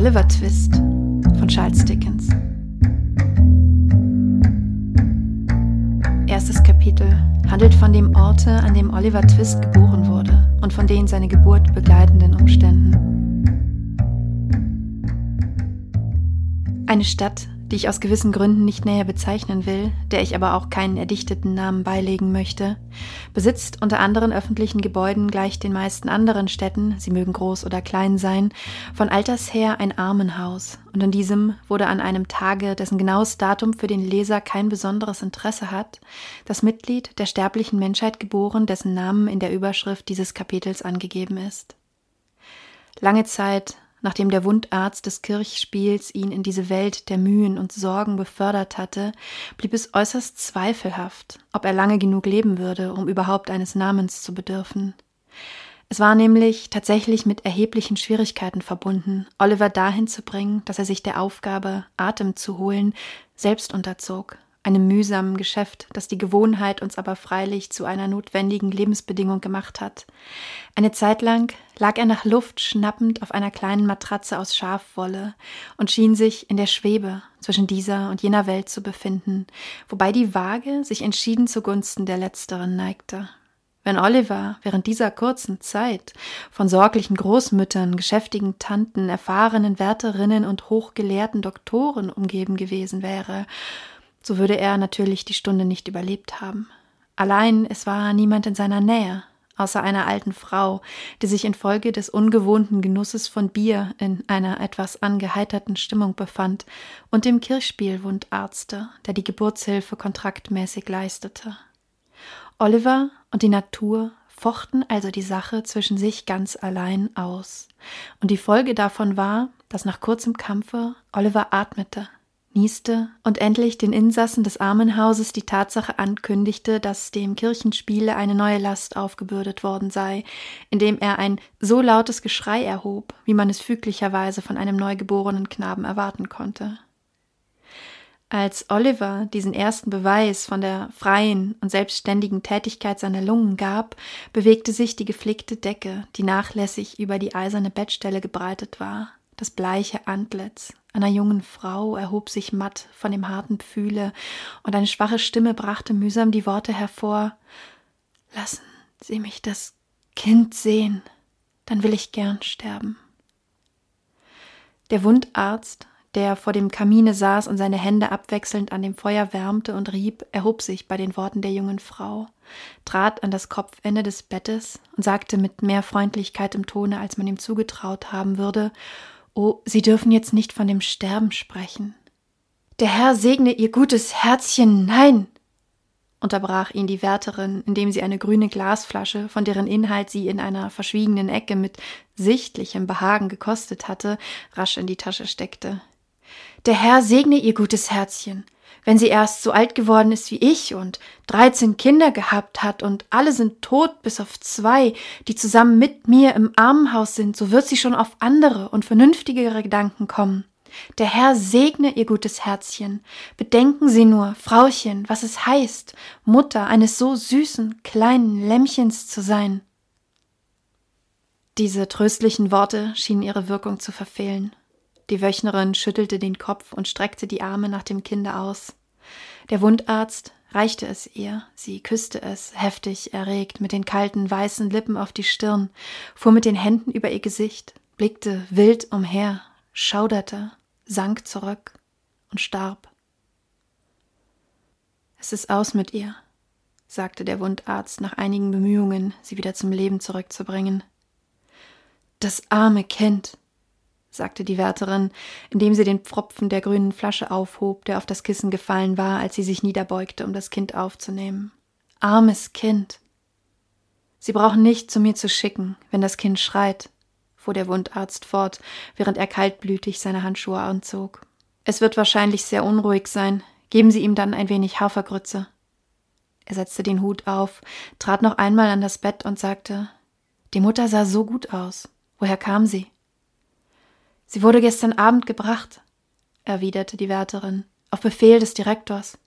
Oliver Twist von Charles Dickens. Erstes Kapitel handelt von dem Orte, an dem Oliver Twist geboren wurde und von den seine Geburt begleitenden Umständen. Eine Stadt, die ich aus gewissen Gründen nicht näher bezeichnen will, der ich aber auch keinen erdichteten Namen beilegen möchte, besitzt unter anderen öffentlichen Gebäuden gleich den meisten anderen Städten, sie mögen groß oder klein sein, von alters her ein Armenhaus, und in diesem wurde an einem Tage, dessen genaues Datum für den Leser kein besonderes Interesse hat, das Mitglied der sterblichen Menschheit geboren, dessen Namen in der Überschrift dieses Kapitels angegeben ist. Lange Zeit nachdem der Wundarzt des Kirchspiels ihn in diese Welt der Mühen und Sorgen befördert hatte, blieb es äußerst zweifelhaft, ob er lange genug leben würde, um überhaupt eines Namens zu bedürfen. Es war nämlich tatsächlich mit erheblichen Schwierigkeiten verbunden, Oliver dahin zu bringen, dass er sich der Aufgabe, Atem zu holen, selbst unterzog einem mühsamen Geschäft, das die Gewohnheit uns aber freilich zu einer notwendigen Lebensbedingung gemacht hat. Eine Zeit lang lag er nach Luft schnappend auf einer kleinen Matratze aus Schafwolle und schien sich in der Schwebe zwischen dieser und jener Welt zu befinden, wobei die Waage sich entschieden zugunsten der letzteren neigte. Wenn Oliver während dieser kurzen Zeit von sorglichen Großmüttern, geschäftigen Tanten, erfahrenen Wärterinnen und hochgelehrten Doktoren umgeben gewesen wäre so würde er natürlich die Stunde nicht überlebt haben. Allein es war niemand in seiner Nähe, außer einer alten Frau, die sich infolge des ungewohnten Genusses von Bier in einer etwas angeheiterten Stimmung befand, und dem Kirchspielwundarzte, der die Geburtshilfe kontraktmäßig leistete. Oliver und die Natur fochten also die Sache zwischen sich ganz allein aus, und die Folge davon war, dass nach kurzem Kampfe Oliver atmete, nieste und endlich den Insassen des Armenhauses die Tatsache ankündigte, dass dem Kirchenspiele eine neue Last aufgebürdet worden sei, indem er ein so lautes Geschrei erhob, wie man es füglicherweise von einem neugeborenen Knaben erwarten konnte. Als Oliver diesen ersten Beweis von der freien und selbstständigen Tätigkeit seiner Lungen gab, bewegte sich die geflickte Decke, die nachlässig über die eiserne Bettstelle gebreitet war. Das bleiche Antlitz einer jungen Frau erhob sich matt von dem harten Pfühle, und eine schwache Stimme brachte mühsam die Worte hervor Lassen Sie mich das Kind sehen, dann will ich gern sterben. Der Wundarzt, der vor dem Kamine saß und seine Hände abwechselnd an dem Feuer wärmte und rieb, erhob sich bei den Worten der jungen Frau, trat an das Kopfende des Bettes und sagte mit mehr Freundlichkeit im Tone, als man ihm zugetraut haben würde, Oh, Sie dürfen jetzt nicht von dem Sterben sprechen. Der Herr segne Ihr gutes Herzchen, nein! unterbrach ihn die Wärterin, indem sie eine grüne Glasflasche, von deren Inhalt sie in einer verschwiegenen Ecke mit sichtlichem Behagen gekostet hatte, rasch in die Tasche steckte. Der Herr segne ihr gutes Herzchen wenn sie erst so alt geworden ist wie ich und dreizehn Kinder gehabt hat und alle sind tot bis auf zwei, die zusammen mit mir im Armenhaus sind, so wird sie schon auf andere und vernünftigere Gedanken kommen. Der Herr segne ihr gutes Herzchen. Bedenken Sie nur, Frauchen, was es heißt, Mutter eines so süßen kleinen Lämmchens zu sein. Diese tröstlichen Worte schienen ihre Wirkung zu verfehlen. Die Wöchnerin schüttelte den Kopf und streckte die Arme nach dem Kinde aus. Der Wundarzt reichte es ihr, sie küsste es, heftig erregt, mit den kalten, weißen Lippen auf die Stirn, fuhr mit den Händen über ihr Gesicht, blickte wild umher, schauderte, sank zurück und starb. Es ist aus mit ihr, sagte der Wundarzt nach einigen Bemühungen, sie wieder zum Leben zurückzubringen. Das arme Kind, sagte die Wärterin, indem sie den Pfropfen der grünen Flasche aufhob, der auf das Kissen gefallen war, als sie sich niederbeugte, um das Kind aufzunehmen. Armes Kind. Sie brauchen nicht zu mir zu schicken, wenn das Kind schreit, fuhr der Wundarzt fort, während er kaltblütig seine Handschuhe anzog. Es wird wahrscheinlich sehr unruhig sein. Geben Sie ihm dann ein wenig Hafergrütze. Er setzte den Hut auf, trat noch einmal an das Bett und sagte Die Mutter sah so gut aus. Woher kam sie? Sie wurde gestern Abend gebracht, erwiderte die Wärterin, auf Befehl des Direktors.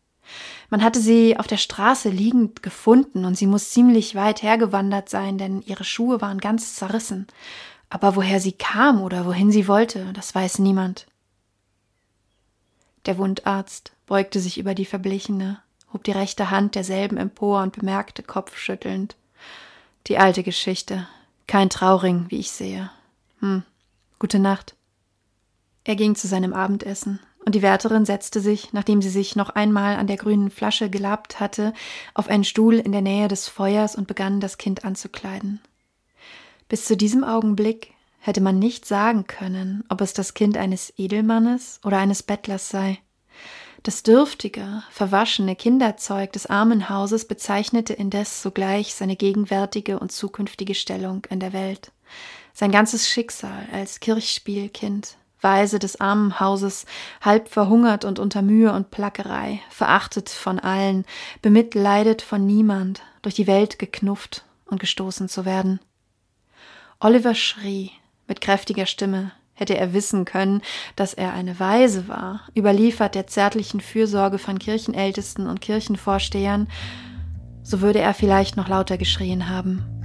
Man hatte sie auf der Straße liegend gefunden und sie muss ziemlich weit hergewandert sein, denn ihre Schuhe waren ganz zerrissen. Aber woher sie kam oder wohin sie wollte, das weiß niemand. Der Wundarzt beugte sich über die Verblichene, hob die rechte Hand derselben empor und bemerkte kopfschüttelnd. Die alte Geschichte. Kein Trauring, wie ich sehe. Hm. Gute Nacht. Er ging zu seinem Abendessen, und die Wärterin setzte sich, nachdem sie sich noch einmal an der grünen Flasche gelabt hatte, auf einen Stuhl in der Nähe des Feuers und begann das Kind anzukleiden. Bis zu diesem Augenblick hätte man nicht sagen können, ob es das Kind eines Edelmannes oder eines Bettlers sei. Das dürftige, verwaschene Kinderzeug des Armenhauses bezeichnete indes sogleich seine gegenwärtige und zukünftige Stellung in der Welt, sein ganzes Schicksal als Kirchspielkind, Weise des Armenhauses, halb verhungert und unter Mühe und Plackerei, verachtet von allen, bemitleidet von niemand, durch die Welt geknufft und gestoßen zu werden. Oliver schrie mit kräftiger Stimme, Hätte er wissen können, dass er eine Weise war, überliefert der zärtlichen Fürsorge von Kirchenältesten und Kirchenvorstehern, so würde er vielleicht noch lauter geschrien haben.